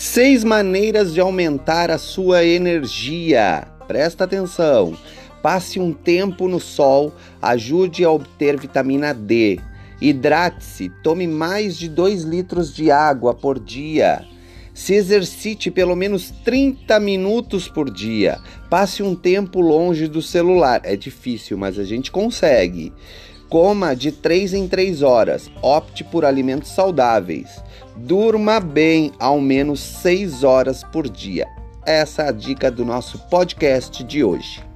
Seis maneiras de aumentar a sua energia. Presta atenção. Passe um tempo no sol, ajude a obter vitamina D. Hidrate-se, tome mais de 2 litros de água por dia. Se exercite pelo menos 30 minutos por dia. Passe um tempo longe do celular. É difícil, mas a gente consegue. Coma de 3 em 3 horas. Opte por alimentos saudáveis. Durma bem ao menos 6 horas por dia. Essa é a dica do nosso podcast de hoje.